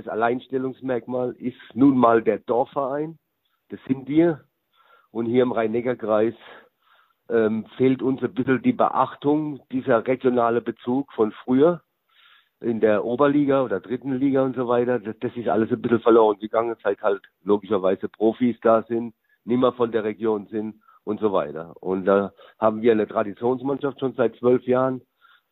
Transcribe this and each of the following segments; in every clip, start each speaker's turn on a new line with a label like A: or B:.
A: Das Alleinstellungsmerkmal ist nun mal der Dorfverein. Das sind wir. Und hier im Rhein-Neckar-Kreis ähm, fehlt uns ein bisschen die Beachtung, dieser regionale Bezug von früher in der Oberliga oder dritten Liga und so weiter. Das, das ist alles ein bisschen verloren gegangen, seit halt logischerweise Profis da sind, nimmer von der Region sind und so weiter. Und da haben wir eine Traditionsmannschaft schon seit zwölf Jahren.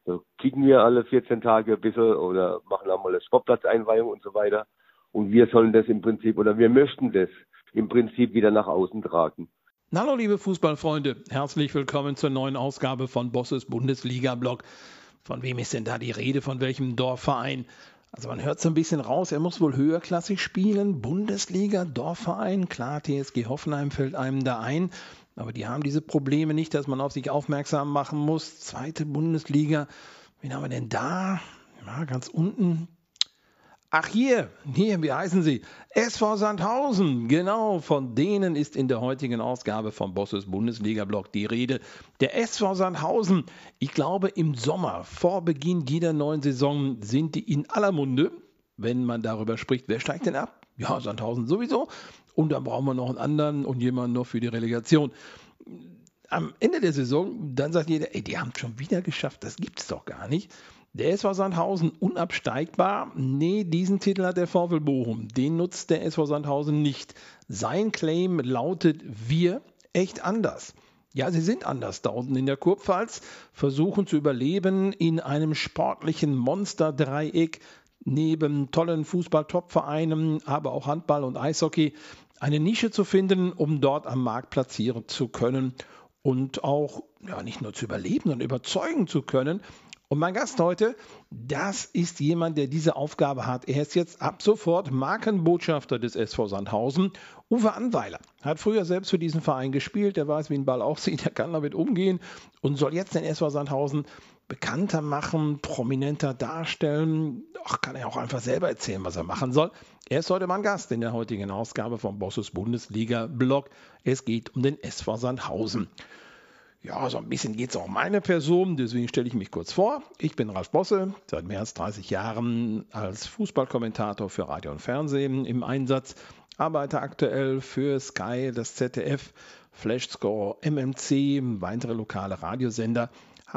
A: Da kicken wir alle 14 Tage ein bisschen oder machen auch mal eine Sportplatzeinweihung und so weiter. Und wir sollen das im Prinzip oder wir möchten das im Prinzip wieder nach außen tragen.
B: Hallo liebe Fußballfreunde, herzlich willkommen zur neuen Ausgabe von Bosses Bundesliga-Blog. Von wem ist denn da die Rede, von welchem Dorfverein? Also man hört so ein bisschen raus, er muss wohl höherklassig spielen, Bundesliga, Dorfverein, klar, TSG Hoffenheim fällt einem da ein, aber die haben diese Probleme nicht, dass man auf sich aufmerksam machen muss. Zweite Bundesliga, wen haben wir denn da? Ja, ganz unten, Ach hier, hier, wie heißen sie? SV Sandhausen. Genau, von denen ist in der heutigen Ausgabe vom Bosses Bundesliga-Blog die Rede. Der SV Sandhausen, ich glaube im Sommer, vor Beginn jeder neuen Saison, sind die in aller Munde, wenn man darüber spricht, wer steigt denn ab? Ja, Sandhausen sowieso. Und dann brauchen wir noch einen anderen und jemanden noch für die Relegation. Am Ende der Saison, dann sagt jeder, ey, die haben es schon wieder geschafft, das gibt's doch gar nicht. Der SV Sandhausen unabsteigbar? Nee, diesen Titel hat der VfL Bochum. Den nutzt der SV Sandhausen nicht. Sein Claim lautet: Wir echt anders. Ja, sie sind anders da unten in der Kurpfalz, versuchen zu überleben in einem sportlichen Monsterdreieck neben tollen Fußball-Top-Vereinen, aber auch Handball und Eishockey, eine Nische zu finden, um dort am Markt platzieren zu können und auch ja, nicht nur zu überleben, sondern überzeugen zu können, und mein Gast heute, das ist jemand, der diese Aufgabe hat. Er ist jetzt ab sofort Markenbotschafter des SV Sandhausen. Uwe Anweiler hat früher selbst für diesen Verein gespielt. Der weiß, wie ein Ball aussieht. Er kann damit umgehen und soll jetzt den SV Sandhausen bekannter machen, prominenter darstellen. Ach, kann er auch einfach selber erzählen, was er machen soll. Er ist heute mein Gast in der heutigen Ausgabe vom Bosses Bundesliga Blog. Es geht um den SV Sandhausen. Ja, so ein bisschen geht es auch um meine Person, deswegen stelle ich mich kurz vor. Ich bin Ralf Bosse, seit mehr als 30 Jahren als Fußballkommentator für Radio und Fernsehen im Einsatz, arbeite aktuell für Sky, das ZDF, Flashscore, MMC, weitere lokale Radiosender,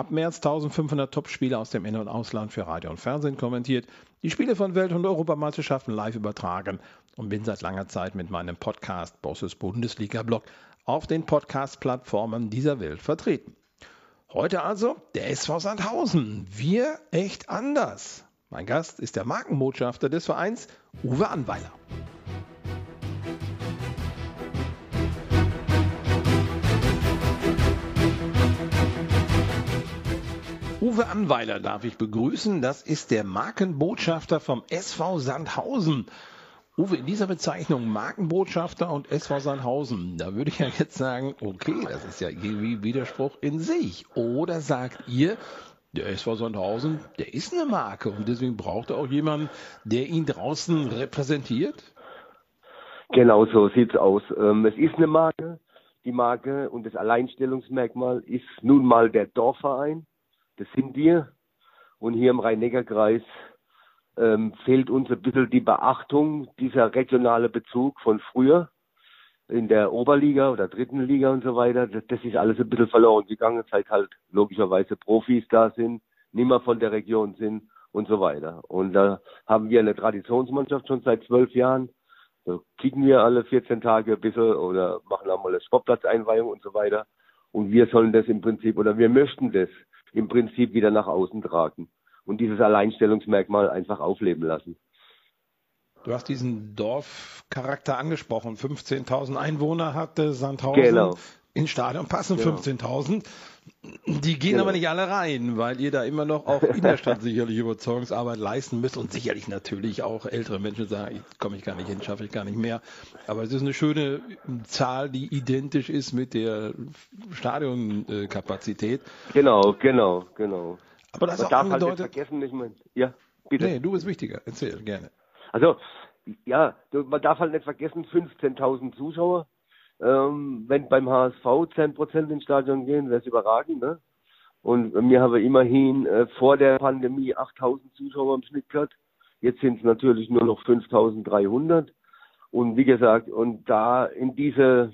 B: mehr als 1500 Topspiele aus dem In- und Ausland für Radio und Fernsehen kommentiert, die Spiele von Welt- und Europameisterschaften live übertragen und bin seit langer Zeit mit meinem Podcast Bosses Bundesliga-Blog auf den Podcast-Plattformen dieser Welt vertreten. Heute also der SV Sandhausen. Wir echt anders. Mein Gast ist der Markenbotschafter des Vereins, Uwe Anweiler. Uwe Anweiler darf ich begrüßen. Das ist der Markenbotschafter vom SV Sandhausen. Uwe, in dieser Bezeichnung Markenbotschafter und SV Sandhausen, da würde ich ja jetzt sagen, okay, das ist ja irgendwie Widerspruch in sich. Oder sagt ihr, der SV Sandhausen, der ist eine Marke und deswegen braucht er auch jemanden, der ihn draußen repräsentiert?
A: Genau so sieht's aus. Ähm, es ist eine Marke. Die Marke und das Alleinstellungsmerkmal ist nun mal der Dorfverein. Das sind wir. Und hier im Rhein-Neckar-Kreis ähm, fehlt uns ein bisschen die Beachtung, dieser regionale Bezug von früher in der Oberliga oder dritten Liga und so weiter. Das, das ist alles ein bisschen verloren gegangen, seit halt logischerweise Profis da sind, nimmer von der Region sind und so weiter. Und da haben wir eine Traditionsmannschaft schon seit zwölf Jahren. Da kicken wir alle 14 Tage ein bisschen oder machen auch mal eine Sportplatzeinweihung und so weiter. Und wir sollen das im Prinzip oder wir möchten das im Prinzip wieder nach außen tragen und dieses Alleinstellungsmerkmal einfach aufleben lassen.
B: Du hast diesen Dorfcharakter angesprochen. 15.000 Einwohner hatte Sandhausen.
A: Genau.
B: In Stadion passen genau. 15.000. Die gehen genau. aber nicht alle rein, weil ihr da immer noch auch in der Stadt sicherlich Überzeugungsarbeit leisten müsst und sicherlich natürlich auch ältere Menschen sagen, ich komme ich gar nicht hin, schaffe ich gar nicht mehr. Aber es ist eine schöne Zahl, die identisch ist mit der Stadionkapazität.
A: Genau, genau, genau.
B: Aber das Man darf halt nicht
A: vergessen, ich meine, ja, bitte.
B: Nee, du bist wichtiger. Erzähl gerne.
A: Also, ja, man darf halt nicht vergessen, 15.000 Zuschauer. Ähm, wenn beim HSV 10% ins Stadion gehen, wäre es überragend, ne? Und wir haben immerhin äh, vor der Pandemie 8.000 Zuschauer im Schnitt gehabt. Jetzt sind es natürlich nur noch 5300. Und wie gesagt, und da in diese,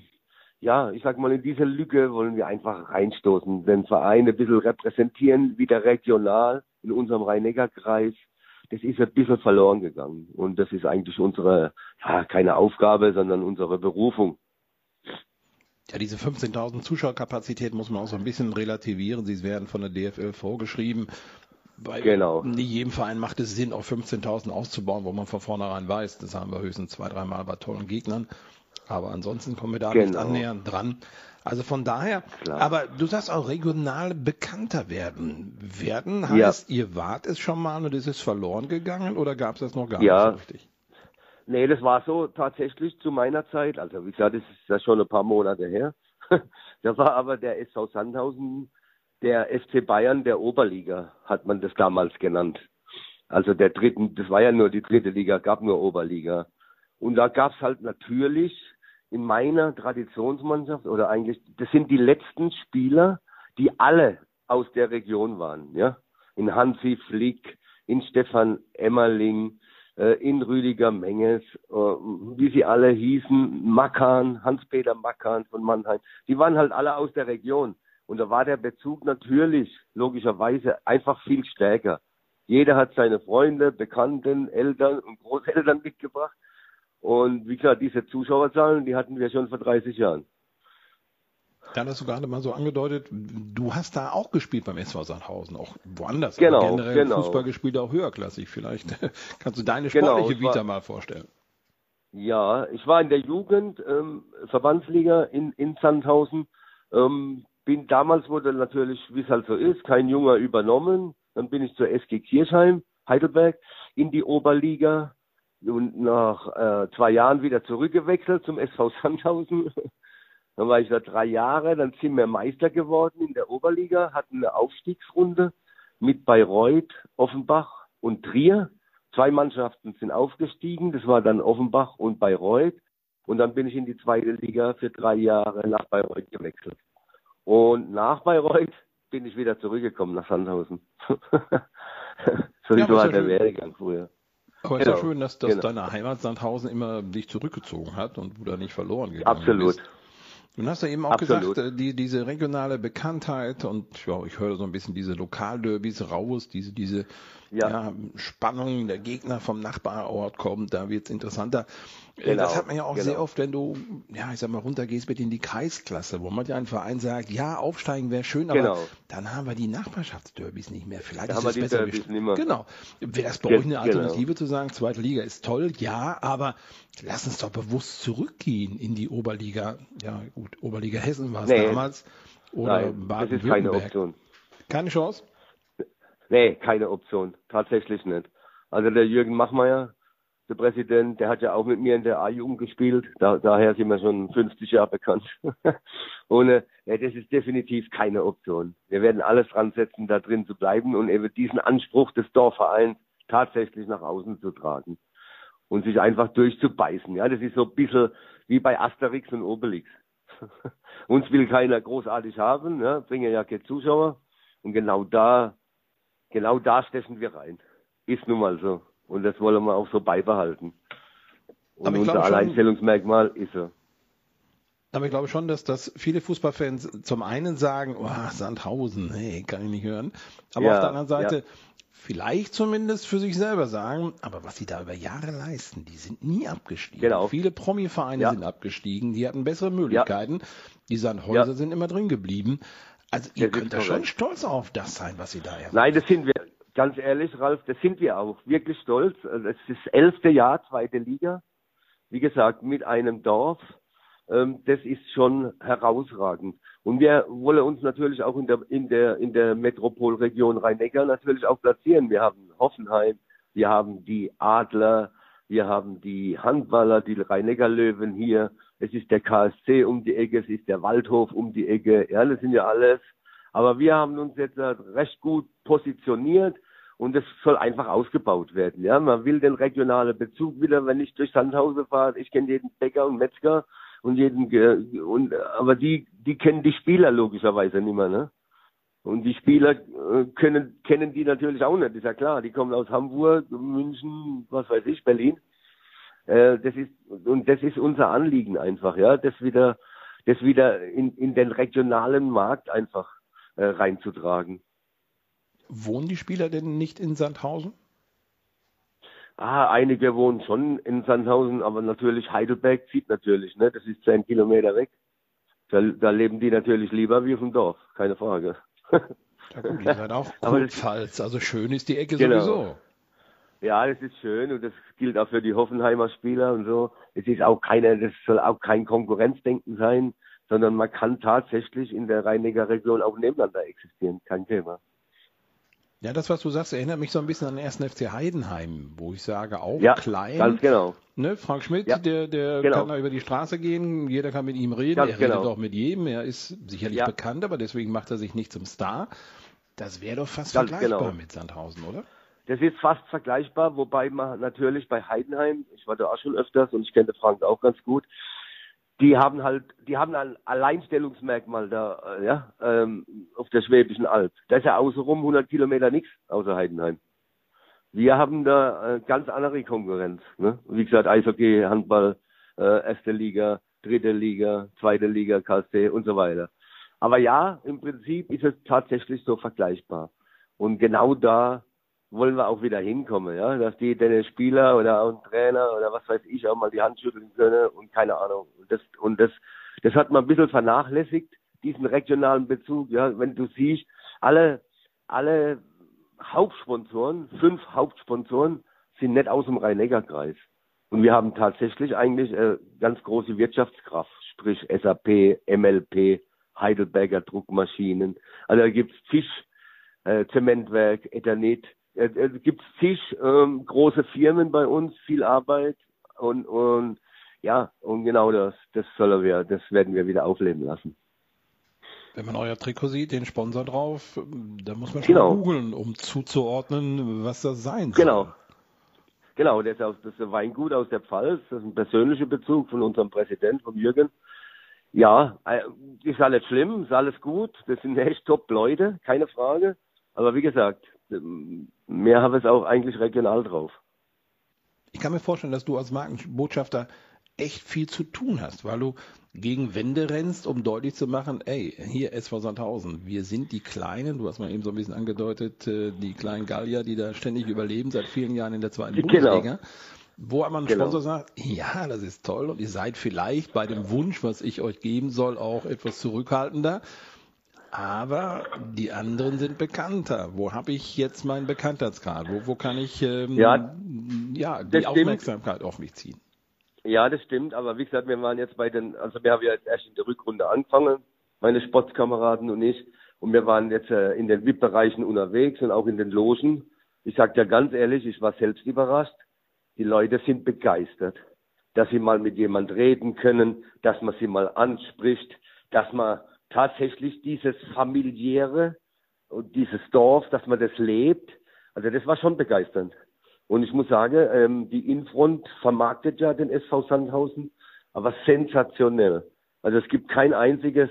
A: ja, ich sag mal, in diese Lücke wollen wir einfach reinstoßen, den Verein ein bisschen repräsentieren, wieder regional in unserem Rhein-Neckar-Kreis. Das ist ein bisschen verloren gegangen. Und das ist eigentlich unsere, ja, keine Aufgabe, sondern unsere Berufung.
B: Ja, diese 15.000 Zuschauerkapazität muss man auch so ein bisschen relativieren. Sie werden von der DFL vorgeschrieben. Bei genau. nicht jedem Verein macht es Sinn, auf 15.000 auszubauen, wo man von vornherein weiß, das haben wir höchstens zwei, dreimal bei tollen Gegnern. Aber ansonsten kommen wir da genau. nicht annähernd dran. Also von daher, Klar. aber du sagst auch regional bekannter werden. Werden heißt, ja. ihr wart es schon mal und ist es verloren gegangen oder gab es das noch gar ja. nicht so richtig?
A: Nee, das war so tatsächlich zu meiner Zeit. Also wie gesagt, das ist ja schon ein paar Monate her. da war aber der SV Sandhausen der FC Bayern der Oberliga, hat man das damals genannt. Also der dritten, das war ja nur die dritte Liga, gab nur Oberliga. Und da gab es halt natürlich in meiner Traditionsmannschaft oder eigentlich, das sind die letzten Spieler, die alle aus der Region waren, ja. In Hansi Flick, in Stefan Emmerling, in Rüdiger Menges, äh, wie sie alle hießen, Makan, Hans-Peter Makan von Mannheim, die waren halt alle aus der Region. Und da war der Bezug natürlich, logischerweise, einfach viel stärker. Jeder hat seine Freunde, Bekannten, Eltern und Großeltern mitgebracht. Und wie gesagt, diese Zuschauerzahlen, die hatten wir schon vor 30 Jahren.
B: Das hast du gerade mal so angedeutet. Du hast da auch gespielt beim SV Sandhausen, auch woanders.
A: Genau, aber generell
B: genau. Fußball gespielt, auch höherklassig. Vielleicht kannst du deine genau, sportliche genau, Vita war, mal vorstellen.
A: Ja, ich war in der Jugend, ähm, Verbandsliga in, in Sandhausen. Ähm, bin damals wurde natürlich, wie es halt so ist, kein Junger übernommen. Dann bin ich zur SG Kirchheim, Heidelberg, in die Oberliga und nach äh, zwei Jahren wieder zurückgewechselt zum SV Sandhausen. Dann war ich da drei Jahre, dann sind wir Meister geworden in der Oberliga, hatten eine Aufstiegsrunde mit Bayreuth, Offenbach und Trier. Zwei Mannschaften sind aufgestiegen, das war dann Offenbach und Bayreuth. Und dann bin ich in die zweite Liga für drei Jahre nach Bayreuth gewechselt. Und nach Bayreuth bin ich wieder zurückgekommen nach Sandhausen. so ja, war der Werdegang früher.
B: Aber genau. ist ja schön, dass, dass genau. deine Heimat Sandhausen immer dich zurückgezogen hat und du da nicht verloren gegangen
A: Absolut.
B: bist. Du hast ja eben auch Absolut. gesagt, äh, die, diese regionale Bekanntheit und ja, ich höre so ein bisschen diese Lokalderbys raus, diese, diese ja. ja Spannung, der Gegner vom Nachbarort kommt, da wird es interessanter. Äh, genau. Das hat man ja auch genau. sehr oft, wenn du, ja, ich sag mal, runtergehst mit in die Kreisklasse, wo man ja ein Verein sagt, ja, aufsteigen wäre schön, aber genau. Dann haben wir die Nachbarschaftsderbys nicht mehr. Vielleicht da ist es besser. Genau. Wäre es bei Ge euch eine genau. Alternative genau. zu sagen, zweite Liga ist toll, ja, aber lass uns doch bewusst zurückgehen in die Oberliga. Ja, gut, Oberliga Hessen war es nee. damals. Oder Baden-Württemberg. Keine Chance?
A: Nee, keine Option. Tatsächlich nicht. Also der Jürgen Machmeier, der Präsident, der hat ja auch mit mir in der A-Jugend gespielt. Da, daher sind wir schon 50 Jahre bekannt. Ohne, ja, das ist definitiv keine Option. Wir werden alles dran setzen, da drin zu bleiben und eben diesen Anspruch des Dorfvereins tatsächlich nach außen zu tragen und sich einfach durchzubeißen. Ja, das ist so ein bisschen wie bei Asterix und Obelix. Uns will keiner großartig haben, ja, bringen ja keine Zuschauer. Und genau da genau da stechen wir rein. Ist nun mal so. Und das wollen wir auch so beibehalten. Und unser Alleinstellungsmerkmal ist so.
B: Aber ich glaube schon, dass das viele Fußballfans zum einen sagen, oh, Sandhausen, hey, kann ich nicht hören. Aber ja, auf der anderen Seite ja. vielleicht zumindest für sich selber sagen, aber was sie da über Jahre leisten, die sind nie abgestiegen. Genau. Viele Promi-Vereine ja. sind abgestiegen, die hatten bessere Möglichkeiten. Die Sandhäuser sind immer drin geblieben. Also ihr könnt da schon stolz auf das sein, was Sie da
A: haben. Nein, das sind wir. Ganz ehrlich, Ralf, das sind wir auch. Wirklich stolz. Also, es ist das elfte Jahr, zweite Liga. Wie gesagt, mit einem Dorf. Ähm, das ist schon herausragend. Und wir wollen uns natürlich auch in der, in der, in der Metropolregion Rhein-Neckar natürlich auch platzieren. Wir haben Hoffenheim, wir haben die Adler, wir haben die Handballer, die Rhein-Neckar-Löwen hier. Es ist der KSC um die Ecke, es ist der Waldhof um die Ecke. Ja, das sind ja alles. Aber wir haben uns jetzt recht gut positioniert und es soll einfach ausgebaut werden. Ja, man will den regionalen Bezug wieder, wenn ich durch Sandhausen fahre. Ich kenne jeden Bäcker und Metzger und jeden und aber die die kennen die Spieler logischerweise nicht mehr, ne? Und die Spieler äh, können, kennen die natürlich auch nicht, ist ja klar. Die kommen aus Hamburg, München, was weiß ich, Berlin. Äh, das ist, und das ist unser Anliegen einfach, ja, das wieder, das wieder in, in den regionalen Markt einfach äh, reinzutragen.
B: Wohnen die Spieler denn nicht in Sandhausen?
A: Ah, einige wohnen schon in Sandhausen, aber natürlich Heidelberg zieht natürlich, ne? Das ist zehn Kilometer weg. Da, da leben die natürlich lieber wie auf dem Dorf, keine Frage.
B: Ja gut, ihr seid auch Kurpfalz, also schön ist die Ecke
A: Genau.
B: sowieso.
A: Ja, das ist schön und das gilt auch für die Hoffenheimer Spieler und so. Es ist auch keine, das soll auch kein Konkurrenzdenken sein, sondern man kann tatsächlich in der Rhein-Neckar Region auch nebeneinander existieren, kein Thema.
B: Ja, das, was du sagst, erinnert mich so ein bisschen an den 1. FC Heidenheim, wo ich sage, auch
A: Ja,
B: klein.
A: ganz genau.
B: Ne, Frank Schmidt,
A: Ja,
B: der, der
A: genau.
B: kann da über die Straße gehen, jeder kann mit ihm reden,
A: Ganz
B: er redet
A: genau.
B: auch mit jedem, er ist sicherlich
A: Ja.
B: bekannt, aber deswegen macht er sich nicht zum Star. Das wäre doch fast
A: Ganz
B: vergleichbar
A: genau.
B: mit Sandhausen, oder?
A: Das ist fast vergleichbar, wobei man natürlich bei Heidenheim, ich war da auch schon öfters und ich kenne Frank auch ganz gut, die haben halt, die haben ein Alleinstellungsmerkmal da, äh, ja, ähm, auf der Schwäbischen Alb. Da ist ja außenrum 100 Kilometer nichts außer Heidenheim. Wir haben da äh, ganz andere Konkurrenz. Ne? Wie gesagt, Eishockey, Handball, äh, erste Liga, dritte Liga, zweite Liga, KSC und so weiter. Aber ja, im Prinzip ist es tatsächlich so vergleichbar. Und genau da wollen wir auch wieder hinkommen, ja, dass die den Spieler oder auch ein Trainer oder was weiß ich auch mal die Hand schütteln können und keine Ahnung. Und das und das das hat man ein bisschen vernachlässigt, diesen regionalen Bezug, ja, wenn du siehst, alle alle Hauptsponsoren, fünf Hauptsponsoren sind nicht aus dem Rhein-Neckar-Kreis. Und wir haben tatsächlich eigentlich äh, ganz große Wirtschaftskraft, sprich SAP, MLP, Heidelberger Druckmaschinen. Also da gibt's Fisch, äh, Zementwerk, Ethanit. Äh, äh, gibt's zig ähm, große Firmen bei uns, viel Arbeit und und ja und genau das das sollen wir, das werden wir wieder aufleben lassen.
B: Wenn man euer Trikot sieht, den Sponsor drauf, da muss man schon
A: Genau.
B: googeln, um zuzuordnen, was das sein soll.
A: Genau. Genau, das ist, aus, das ist ein Weingut aus der Pfalz, das ist ein persönlicher Bezug von unserem Präsident, von Jürgen. Ja, äh, ist alles schlimm, ist alles gut, das sind echt top Leute, keine Frage. Aber wie gesagt, mehr haben wir es auch eigentlich regional drauf.
B: Ich kann mir vorstellen, dass du als Markenbotschafter echt viel zu tun hast, weil du gegen Wände rennst, um deutlich zu machen, ey, hier SV Sandhausen, wir sind die Kleinen, du hast mal eben so ein bisschen angedeutet, äh, die kleinen Gallier, die da ständig überleben, seit vielen Jahren in der zweiten
A: Genau.
B: Bundesliga. Wo aber ein
A: Genau.
B: Sponsor sagt, ja, das ist toll und ihr seid vielleicht bei dem Wunsch, was ich euch geben soll, auch etwas zurückhaltender. Aber die anderen sind bekannter. Wo habe ich jetzt meinen Bekanntheitsgrad? Wo, wo kann ich ähm,
A: Ja,
B: ja, die
A: das stimmt.
B: Aufmerksamkeit auf mich ziehen?
A: Ja, das stimmt, aber wie gesagt, wir waren jetzt bei den, also wir haben ja jetzt erst in der Rückrunde angefangen, meine Sportkameraden und ich, und wir waren jetzt äh, in den VIP-Bereichen unterwegs und auch in den Logen. Ich sag dir ganz ehrlich, ich war selbst überrascht. Die Leute sind begeistert, dass sie mal mit jemand reden können, dass man sie mal anspricht, dass man tatsächlich dieses familiäre und dieses Dorf, dass man das lebt. Also das war schon begeisternd. Und ich muss sagen, ähm, die Infront vermarktet ja den SV Sandhausen, aber sensationell. Also es gibt kein einziges,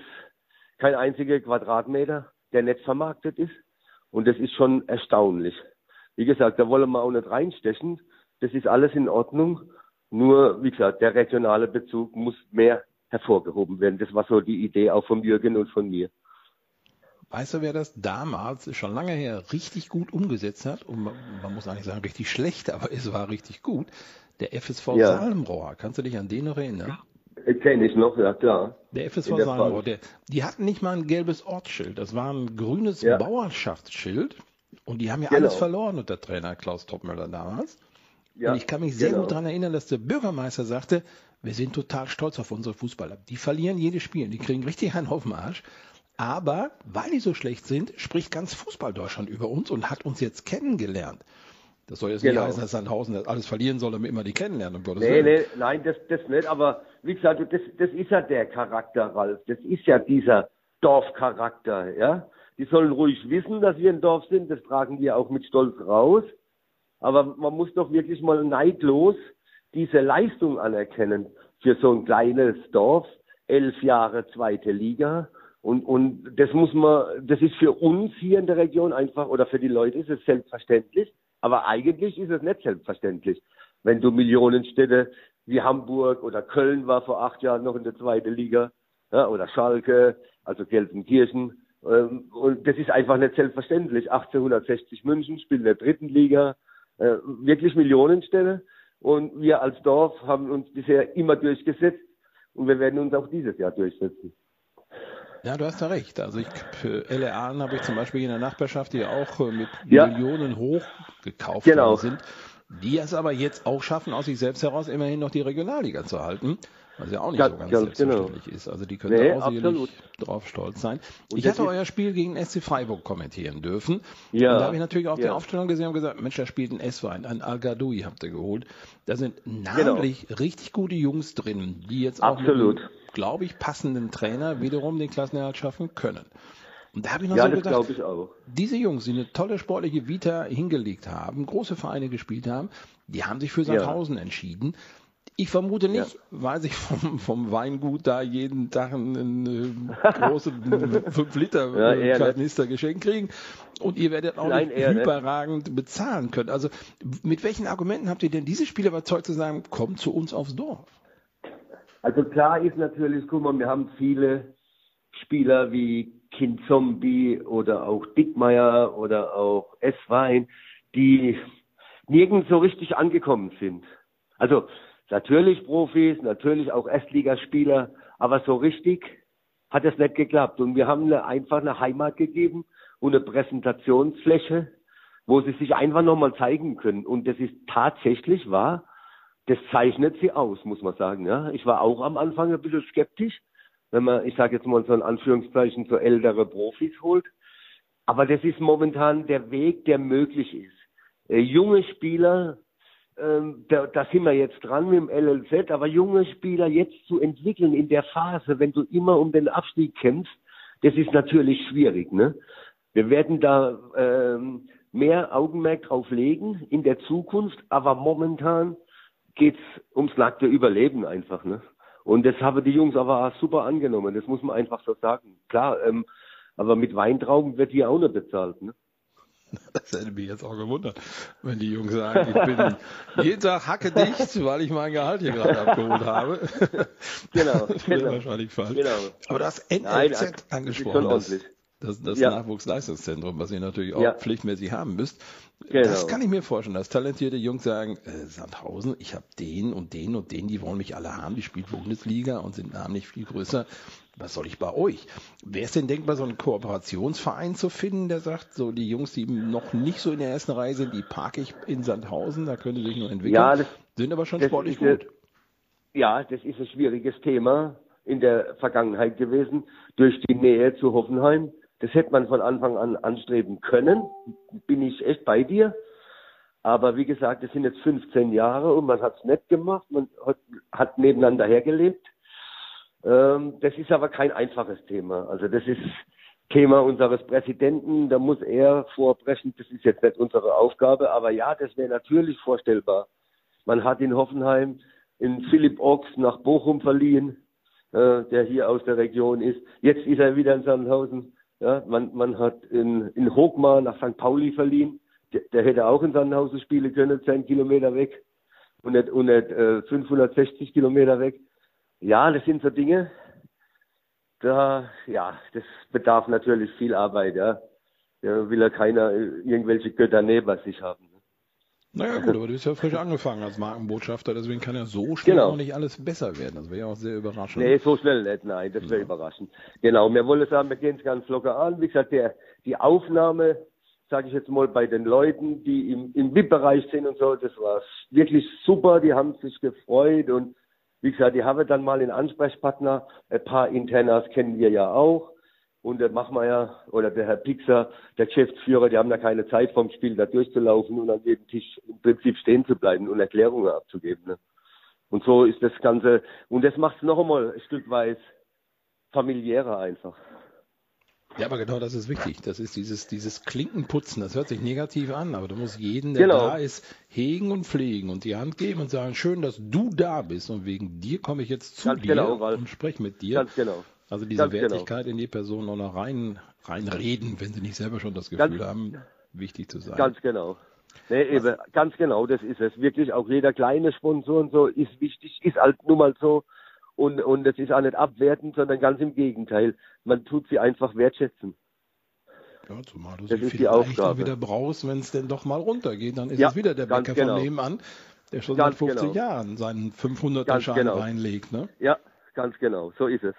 A: kein einziger Quadratmeter, der nicht vermarktet ist. Und das ist schon erstaunlich. Wie gesagt, da wollen wir auch nicht reinstechen. Das ist alles in Ordnung. Nur, wie gesagt, der regionale Bezug muss mehr hervorgehoben werden. Das war so die Idee auch von Jürgen und von mir.
B: Weißt du, wer das damals, schon lange her, richtig gut umgesetzt hat? Und man, man muss eigentlich sagen, richtig schlecht, aber es war richtig gut. Der FSV
A: Ja.
B: Salmrohr. Kannst du dich an den noch erinnern?
A: Kenne ich noch, ja klar.
B: Der FSV
A: der
B: Salmrohr, der, die hatten nicht mal ein gelbes Ortsschild. Das war ein grünes
A: Ja.
B: Bauerschaftsschild. Und die haben ja
A: Genau.
B: alles verloren unter Trainer Klaus Toppmöller damals.
A: Ja,
B: und ich kann mich sehr
A: genau.
B: gut daran erinnern, dass der Bürgermeister sagte, wir sind total stolz auf unsere Fußballer. Die verlieren jedes Spiel, die kriegen richtig einen auf den Arsch. Aber weil die so schlecht sind, spricht ganz Fußball Deutschland über uns und hat uns jetzt kennengelernt. Das soll jetzt nicht
A: Genau.
B: heißen, dass Sandhausen das alles verlieren soll, damit man die kennenlernen. Um
A: Nee, nee, nein, das, das nicht. Aber wie gesagt, das, das ist ja der Charakter, Ralf. Das ist ja dieser Dorfcharakter, ja. Die sollen ruhig wissen, dass wir ein Dorf sind. Das tragen wir auch mit Stolz raus. Aber man muss doch wirklich mal neidlos diese Leistung anerkennen für so ein kleines Dorf. Elf Jahre zweite Liga. Und, und das muss man, das ist für uns hier in der Region einfach, oder für die Leute ist es selbstverständlich, aber eigentlich ist es nicht selbstverständlich. Wenn du Millionenstädte wie Hamburg oder Köln war vor acht Jahren noch in der zweiten Liga, ja, oder Schalke, also Gelsenkirchen, ähm, und das ist einfach nicht selbstverständlich. 1860 München spielt in der dritten Liga, äh, wirklich Millionenstädte. Und wir als Dorf haben uns bisher immer durchgesetzt und wir werden uns auch dieses Jahr durchsetzen.
B: Ja, du hast ja recht. Also ich für LA habe ich zum Beispiel in der Nachbarschaft, die auch äh, mit ja. Millionen hoch gekauft genau. sind, die es aber jetzt auch schaffen, aus sich selbst heraus immerhin noch die Regionalliga zu halten. Was ja auch nicht ja, so ganz, ganz genau. selbstverständlich genau. ist. Also die können nee, auch sicherlich drauf stolz sein. Und ich hatte euer Spiel gegen SC Freiburg kommentieren dürfen. Ja. Und da habe ich natürlich auch ja. die Aufstellung gesehen und gesagt, Mensch, da spielt ein S-Wein, ein Al-Gadoui habt ihr geholt. Da sind namentlich genau. richtig gute Jungs drin, die jetzt auch
A: Absolut. mit
B: glaube ich, passenden Trainer wiederum den Klassenerhalt schaffen können. Und da habe ich noch
A: ja,
B: so
A: gedacht,
B: diese Jungs, die eine tolle sportliche Vita hingelegt haben, große Vereine gespielt haben, die haben sich für Sandhausen ja. entschieden. Ich vermute nicht, ja. weil sie vom, vom Weingut da jeden Tag einen äh, großen 5-Liter-Kanister ja, geschenkt kriegen und ihr werdet auch Nein, nicht überragend nicht. bezahlen können. Also mit welchen Argumenten habt ihr denn diese Spieler überzeugt zu sagen, kommt zu uns aufs Dorf?
A: Also klar ist natürlich, guck mal, wir haben viele Spieler wie Kind Zombie oder auch Dickmeier oder auch S-Wein, die nirgends so richtig angekommen sind. Also natürlich Profis, natürlich auch Erstligaspieler, aber so richtig hat es nicht geklappt. Und wir haben einfach eine Heimat gegeben und eine Präsentationsfläche, wo sie sich einfach nochmal zeigen können. Und das ist tatsächlich wahr. Das zeichnet sie aus, muss man sagen. Ja. Ich war auch am Anfang ein bisschen skeptisch, wenn man, ich sage jetzt mal so in Anführungszeichen, so ältere Profis holt. Aber das ist momentan der Weg, der möglich ist. Äh, junge Spieler ähm, da, da sind wir jetzt dran mit dem LLZ, aber junge Spieler jetzt zu entwickeln in der Phase, wenn du immer um den Abstieg kämpfst, das ist natürlich schwierig. Ne? Wir werden da ähm, mehr Augenmerk drauf legen in der Zukunft, aber momentan geht's ums nackte Überleben einfach. Ne? Und das haben die Jungs aber auch super angenommen, das muss man einfach so sagen. Klar, ähm, aber mit Weintrauben wird hier auch nicht bezahlt. Ne?
B: Das hätte mich jetzt auch gewundert, wenn die Jungs sagen, ich bin jeden Tag hacke dicht, weil ich mein Gehalt hier gerade abgeholt habe.
A: Genau.
B: das wäre genau. wahrscheinlich falsch. Genau. Aber das NLZ Nein, angesprochen, das, das, das ja. Nachwuchsleistungszentrum, was ihr natürlich auch ja. pflichtmäßig haben müsst. Genau. Das kann ich mir vorstellen, dass talentierte Jungs sagen, äh, Sandhausen, ich habe den und den und den, die wollen mich alle haben, die spielt Bundesliga und sind namentlich viel größer was soll ich bei euch? Wäre es denn denkbar, so einen Kooperationsverein zu finden, der sagt, so die Jungs, die noch nicht so in der ersten Reihe sind, die parke ich in Sandhausen, da könnte sich nur entwickeln, ja, das, sind aber schon sportlich gut.
A: Eine, ja, das ist ein schwieriges Thema in der Vergangenheit gewesen, durch die Nähe zu Hoffenheim. Das hätte man von Anfang an anstreben können, bin ich echt bei dir. Aber wie gesagt, das sind jetzt 15 Jahre und man hat es nicht gemacht, man hat, hat nebeneinander hergelebt ähm, das ist aber kein einfaches Thema. Also das ist Thema unseres Präsidenten. Da muss er vorbrechen. Das ist jetzt nicht unsere Aufgabe. Aber ja, das wäre natürlich vorstellbar. Man hat in Hoffenheim in Philipp Ochs nach Bochum verliehen, äh, der hier aus der Region ist. Jetzt ist er wieder in Sandhausen. Ja, man, man hat in, in Hochmar nach St. Pauli verliehen. Der, der hätte auch in Sandhausen spielen können, 10 Kilometer weg und nicht, und nicht äh, 560 Kilometer weg. Ja, das sind so Dinge, da, ja, das bedarf natürlich viel Arbeit, ja. Da will ja keiner irgendwelche Götter neben sich haben.
B: Naja, gut, aber du bist ja frisch angefangen als Markenbotschafter, deswegen kann ja so schnell genau. noch nicht alles besser werden. Das wäre ja auch sehr überraschend.
A: Nee, so schnell nicht, nein, das wäre ja. überraschend. Genau, wir wollen sagen, wir gehen es ganz locker an. Wie gesagt, der, die Aufnahme, sage ich jetzt mal, bei den Leuten, die im, im VIP-Bereich sind und so, das war wirklich super, die haben sich gefreut und wie gesagt, ich habe dann mal einen Ansprechpartner, ein paar Internas kennen wir ja auch. Und der Machmeier oder der Herr Pixer, der Geschäftsführer, die haben da keine Zeit vom Spiel da durchzulaufen und an jedem Tisch im Prinzip stehen zu bleiben und Erklärungen abzugeben. Ne? Und so ist das Ganze, und das macht es noch einmal ein Stück weit familiärer einfach.
B: Ja, aber genau das ist wichtig. Das ist dieses, dieses Klinkenputzen. Das hört sich negativ an, aber du musst jeden, der genau. da ist, hegen und pflegen und die Hand geben und sagen, schön, dass du da bist und wegen dir komme ich jetzt zu Ganz dir genau, und spreche mit dir.
A: Ganz genau.
B: Also diese Ganz genau. Wertigkeit genau. in die Person noch noch rein, reinreden, wenn sie nicht selber schon das Gefühl Ganz, haben, wichtig zu sein.
A: Ganz genau. Nee, eben, ganz genau, das ist es. Wirklich auch jeder kleine Sponsor und so ist wichtig, ist halt nun mal so. Und, und das ist auch nicht abwertend, sondern ganz im Gegenteil. Man tut sie einfach wertschätzen.
B: Ja, zumal du das sie vielleicht auch wieder brauchst, wenn es denn doch mal runtergeht. Dann ist ja, es wieder der Bäcker genau. von nebenan, der schon ganz seit 50 genau. Jahren seinen 500er Schein genau. reinlegt. Ne?
A: Ja, ganz genau. So ist es.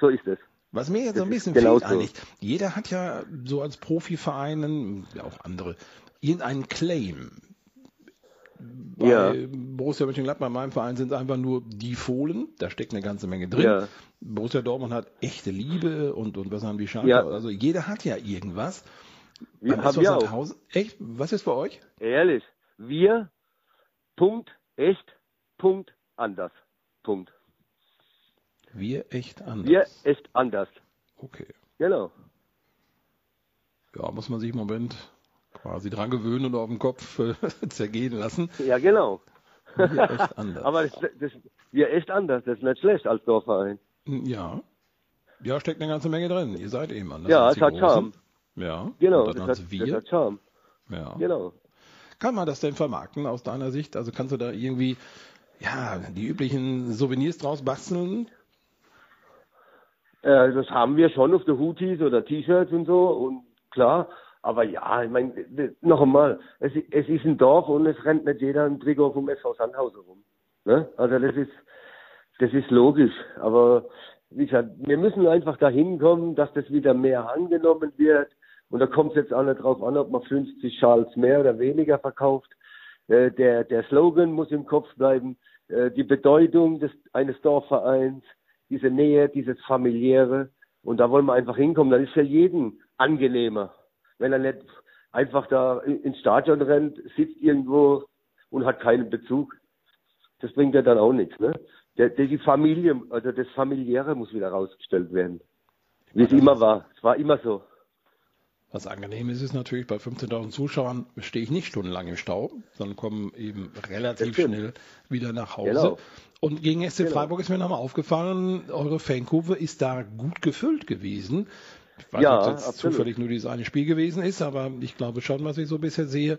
A: So ist es.
B: Was mir jetzt so ein bisschen fehlt eigentlich, jeder hat ja so als Profivereinen, ja auch andere, irgendeinen Claim. Bei ja. Borussia Mönchengladbach, in meinem Verein, sind es einfach nur die Fohlen. Da steckt eine ganze Menge drin. Ja. Borussia Dortmund hat echte Liebe und, und was haben die Schalke? Ja. Also jeder hat ja irgendwas.
A: Wir haben wir auch.
B: Echt? Was ist bei euch?
A: Ehrlich. Wir, Punkt, echt, Punkt, anders. Punkt.
B: Wir echt anders.
A: Wir echt anders.
B: Okay.
A: Genau.
B: Ja, muss man sich im Moment quasi dran gewöhnen und auf dem Kopf äh, zergehen lassen.
A: Ja, genau.
B: Wir echt anders.
A: Aber das, das, wir echt anders, das ist nicht schlecht als Dorfverein.
B: Ja. Ja, steckt eine ganze Menge drin. Ihr seid eben anders.
A: Ja, es hat Charme.
B: Ja.
A: Genau, das hat, wir. das hat Charme.
B: Ja.
A: Genau.
B: Kann man das denn vermarkten aus deiner Sicht? Also kannst du da irgendwie ja, die üblichen Souvenirs draus basteln?
A: Äh, das haben wir schon auf der Hoodies oder T-Shirts und so und klar, aber ja, ich meine, noch einmal, es, es ist ein Dorf und es rennt nicht jeder ein Trikot vom SV Sandhausen rum. Ne? Also das ist, das ist logisch. Aber wie gesagt, wir müssen einfach dahin kommen, dass das wieder mehr angenommen wird. Und da kommt es jetzt auch nicht drauf an, ob man 50 Schals mehr oder weniger verkauft. Äh, der, der Slogan muss im Kopf bleiben. Äh, die Bedeutung des, eines Dorfvereins, diese Nähe, dieses familiäre. Und da wollen wir einfach hinkommen. Dann ist für jeden angenehmer wenn er nicht einfach da ins Stadion rennt, sitzt irgendwo und hat keinen Bezug. Das bringt ja dann auch nichts. Ne? Der, der, die Familie, also das Familiäre muss wieder rausgestellt werden. Wie es immer war. Es war immer so.
B: Was angenehm ist, ist natürlich, bei 15.000 Zuschauern stehe ich nicht stundenlang im Stau, sondern komme eben relativ schnell wieder nach Hause. Genau. Und gegen SC genau. Freiburg ist mir nochmal aufgefallen, eure Fankurve ist da gut gefüllt gewesen. Ich weiß ja, nicht, ob es jetzt zufällig nur dieses eine Spiel gewesen ist, aber ich glaube schon, was ich so bisher sehe,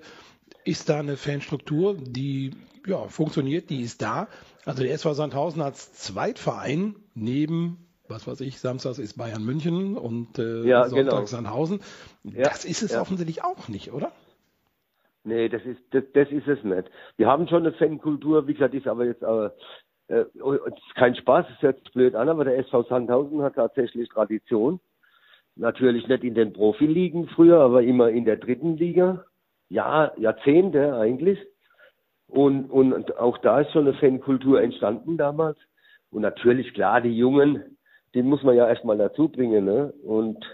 B: ist da eine Fanstruktur, die ja, funktioniert, die ist da. Also der SV Sandhausen als Zweitverein neben was weiß ich, Samstags ist Bayern München und äh, ja, Sonntag genau. Sandhausen. Ja, das ist es ja. offensichtlich auch nicht, oder?
A: Nee, das ist, das, das ist es nicht. Wir haben schon eine Fankultur, wie gesagt, ist aber jetzt aber, äh, ist kein Spaß, es hört sich blöd an, aber der SV Sandhausen hat tatsächlich Tradition. Natürlich nicht in den Profiligen früher, aber immer in der dritten Liga. Ja, Jahrzehnte eigentlich. Und, und auch da ist schon eine Fankultur entstanden damals. Und natürlich, klar, die Jungen, die muss man ja erstmal dazu bringen. Ne? Und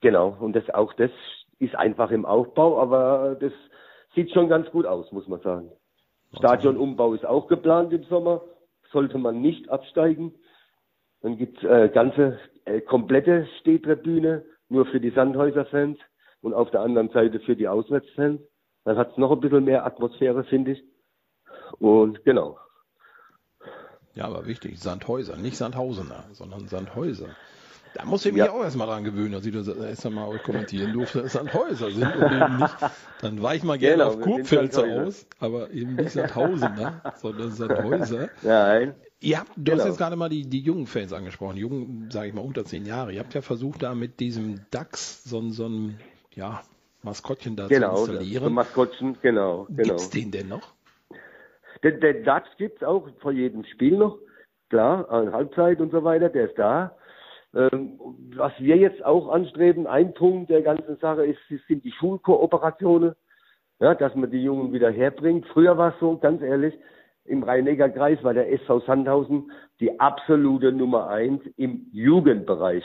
A: genau, und das auch das ist einfach im Aufbau, aber das sieht schon ganz gut aus, muss man sagen. Stadionumbau ist auch geplant im Sommer. Sollte man nicht absteigen. Dann gibt's äh, ganze äh, komplette Stehtribüne nur für die Sandhäuser-Fans und auf der anderen Seite für die Auswärtsfans. Dann hat's noch ein bisschen mehr Atmosphäre, finde ich. Und genau.
B: Ja, aber wichtig, Sandhäuser, nicht Sandhausener, sondern Sandhäuser. Da muss ich mich ja. auch erstmal dran gewöhnen, dass ich das erst einmal euch kommentieren durfte, dass Sandhäuser sind und eben nicht. Dann weiche ich mal gerne genau, auf Kurpfälzer aus, aber eben nicht Sandhausener, sondern Sandhäuser.
A: Nein.
B: Ihr habt, du genau. hast jetzt gerade mal die, die jungen Fans angesprochen, jungen, sage ich mal, unter zehn Jahre. Ihr habt ja versucht, da mit diesem DAX so, so ein ja, Maskottchen da
A: genau,
B: zu installieren. Genau,
A: Maskottchen, genau. genau.
B: Gibt's den denn noch?
A: Den, den DAX gibt's auch vor jedem Spiel noch. Klar, an Halbzeit und so weiter, der ist da. Ähm, was wir jetzt auch anstreben, ein Punkt der ganzen Sache ist, sind die Schulkooperationen. Ja, dass man die Jungen wieder herbringt. Früher war es so, ganz ehrlich, im Rhein-Neckar-Kreis war der SV Sandhausen die absolute Nummer eins im Jugendbereich.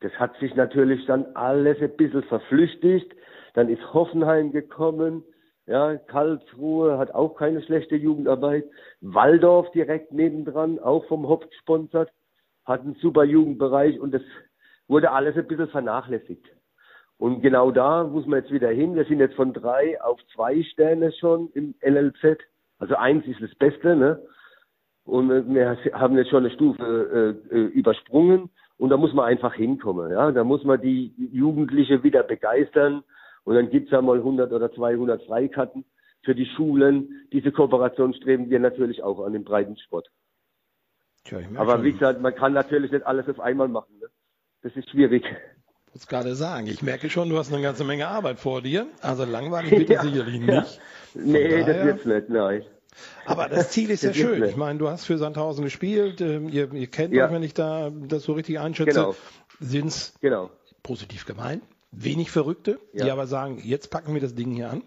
A: Das hat sich natürlich dann alles ein bisschen verflüchtigt. Dann ist Hoffenheim gekommen. Ja, Karlsruhe hat auch keine schlechte Jugendarbeit. Waldorf direkt nebendran, auch vom Hopf gesponsert, hat einen super Jugendbereich und das wurde alles ein bisschen vernachlässigt. Und genau da muss man jetzt wieder hin. Wir sind jetzt von drei auf zwei Sterne schon im LLZ. Also eins ist das Beste, ne? und wir haben jetzt schon eine Stufe äh, äh, übersprungen und da muss man einfach hinkommen. Ja? Da muss man die Jugendliche wieder begeistern und dann gibt's ja mal 100 oder 200 Freikarten für die Schulen. Diese Kooperation streben wir natürlich auch an den Breitensport. Tja, Aber wie gesagt, man kann natürlich nicht alles auf einmal machen. Ne? Das ist schwierig.
B: Ich muss gerade sagen, ich merke schon, du hast eine ganze Menge Arbeit vor dir. Also langweilig wird ja, sicherlich nicht. Ja.
A: Nee, daher, das wird's nicht, nein.
B: Aber das Ziel ist ja schön. Ich meine, du hast für Sandhausen gespielt. Ähm, ihr, ihr kennt ja. euch, wenn ich da das so richtig einschätze. Genau. Sind es genau. positiv gemeint? Wenig Verrückte, ja. die aber sagen, jetzt packen wir das Ding hier an.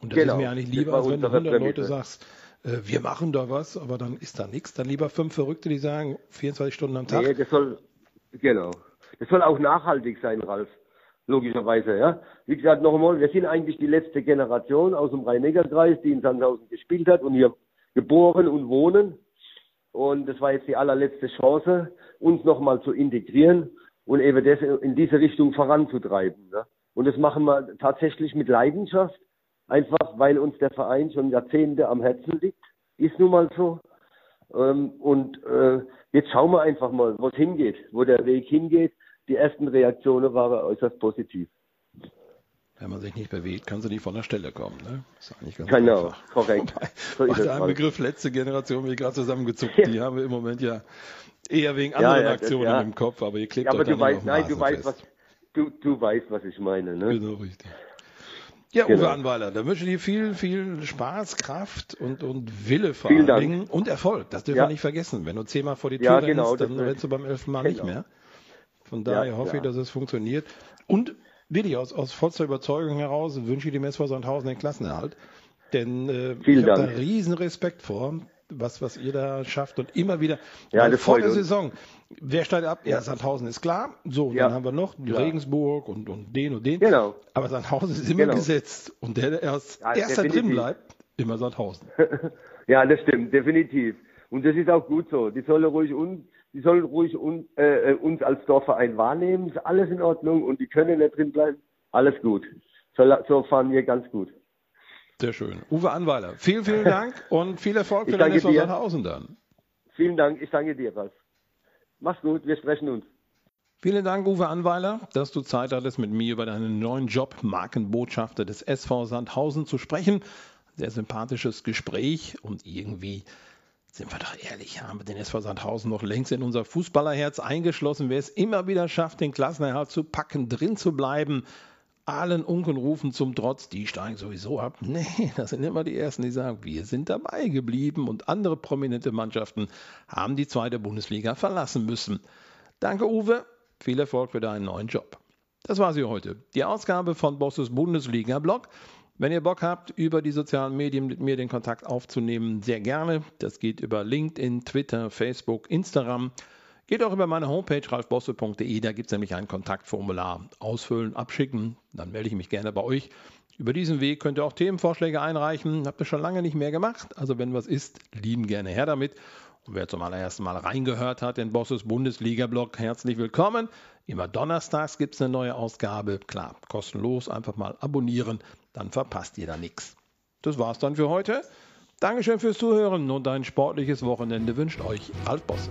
B: Und das genau. ist mir eigentlich lieber, als wenn du 100 Leute sagst, äh, wir machen da was, aber dann ist da nichts. Dann lieber fünf Verrückte, die sagen, 24 Stunden am Tag.
A: Nee, das soll, genau. Das soll auch nachhaltig sein, Ralf logischerweise. Ja. Wie gesagt, noch einmal, wir sind eigentlich die letzte Generation aus dem Rhein-Neckar-Kreis, die in Sandhausen gespielt hat und hier geboren und wohnen. Und das war jetzt die allerletzte Chance, uns nochmal zu integrieren und eben das in diese Richtung voranzutreiben. Ja. Und das machen wir tatsächlich mit Leidenschaft, einfach weil uns der Verein schon Jahrzehnte am Herzen liegt. Ist nun mal so. Ähm, und äh, jetzt schauen wir einfach mal, wo es hingeht, wo der Weg hingeht die ersten Reaktionen waren äußerst positiv.
B: Wenn man sich nicht bewegt, kann sie nicht von der Stelle kommen. Ne?
A: Ist eigentlich ganz genau, einfach. korrekt.
B: So Bei deinem Begriff letzte Generation bin ich gerade zusammengezuckt. Ja. Die haben wir im Moment ja eher wegen anderen ja, ja, Aktionen das, im Kopf, aber ihr klebt ja, aber
A: du weißt, nein, du weißt, was, du, du weißt, was ich meine. Ne?
B: Genau, richtig. Ja, genau. Uwe Anweiler, da wünsche ich dir viel, viel Spaß, Kraft und, und Wille vor allen Dingen und Erfolg. Das dürfen wir nicht vergessen. Wenn du zehnmal vor die Tür ja, genau, rennst, dann rennst du beim elften Mal genau. nicht mehr. Von daher ja, hoffe ja. ich, dass es funktioniert. Und wirklich aus, aus vollster Überzeugung heraus wünsche ich dem SV Sandhausen den Klassenerhalt. Denn äh, ich habe da riesen Respekt vor, was, was ihr da schafft und immer wieder. Ja, das vor der uns. Saison. Wer steigt ab? Ja, Sandhausen ist klar. So, ja. dann haben wir noch klar. Regensburg und, und den und den. Genau. Aber Sandhausen ist immer genau. gesetzt. Und der, der erst ja, erster drin bleibt, immer Sandhausen.
A: ja, das stimmt, definitiv. Und das ist auch gut so. Die sollen ruhig un die sollen ruhig un, äh, äh, uns als Dorfverein wahrnehmen, ist alles in Ordnung und die können nicht drin bleiben. Alles gut. So, so fahren wir ganz gut.
B: Sehr schön. Uwe Anweiler, vielen, vielen Dank und viel Erfolg für den SV Sandhausen dann.
A: Vielen Dank, ich danke dir, Ralf. Mach's gut, wir sprechen uns.
B: Vielen Dank, Uwe Anweiler, dass du Zeit hattest, mit mir über deinen neuen Job, Markenbotschafter des SV Sandhausen, zu sprechen. Sehr sympathisches Gespräch und irgendwie sind wir doch ehrlich, haben wir den SV Sandhausen noch längst in unser Fußballerherz eingeschlossen. Wer es immer wieder schafft, den Klassenerhalt zu packen, drin zu bleiben, allen Unkenrufen zum Trotz, die steigen sowieso ab. Nee, das sind immer die Ersten, die sagen, wir sind dabei geblieben und andere prominente Mannschaften haben die zweite Bundesliga verlassen müssen. Danke, Uwe. Viel Erfolg für deinen neuen Job. Das war sie heute. Die Ausgabe von Bosses Bundesliga-Blog. Wenn ihr Bock habt, über die sozialen Medien mit mir den Kontakt aufzunehmen, sehr gerne. Das geht über LinkedIn, Twitter, Facebook, Instagram. Geht auch über meine Homepage ralfbosse.de, da gibt es nämlich ein Kontaktformular. Ausfüllen, abschicken, dann melde ich mich gerne bei euch. Über diesen Weg könnt ihr auch Themenvorschläge einreichen. Habt ihr schon lange nicht mehr gemacht. Also wenn was ist, lieben gerne her damit. Und wer zum allerersten Mal reingehört hat, den Bosses Bundesliga-Blog, herzlich willkommen. Immer donnerstags gibt es eine neue Ausgabe. Klar, kostenlos, einfach mal abonnieren, dann verpasst ihr da nichts. Das war's dann für heute. Dankeschön fürs Zuhören und ein sportliches Wochenende wünscht euch Ralf Bosse.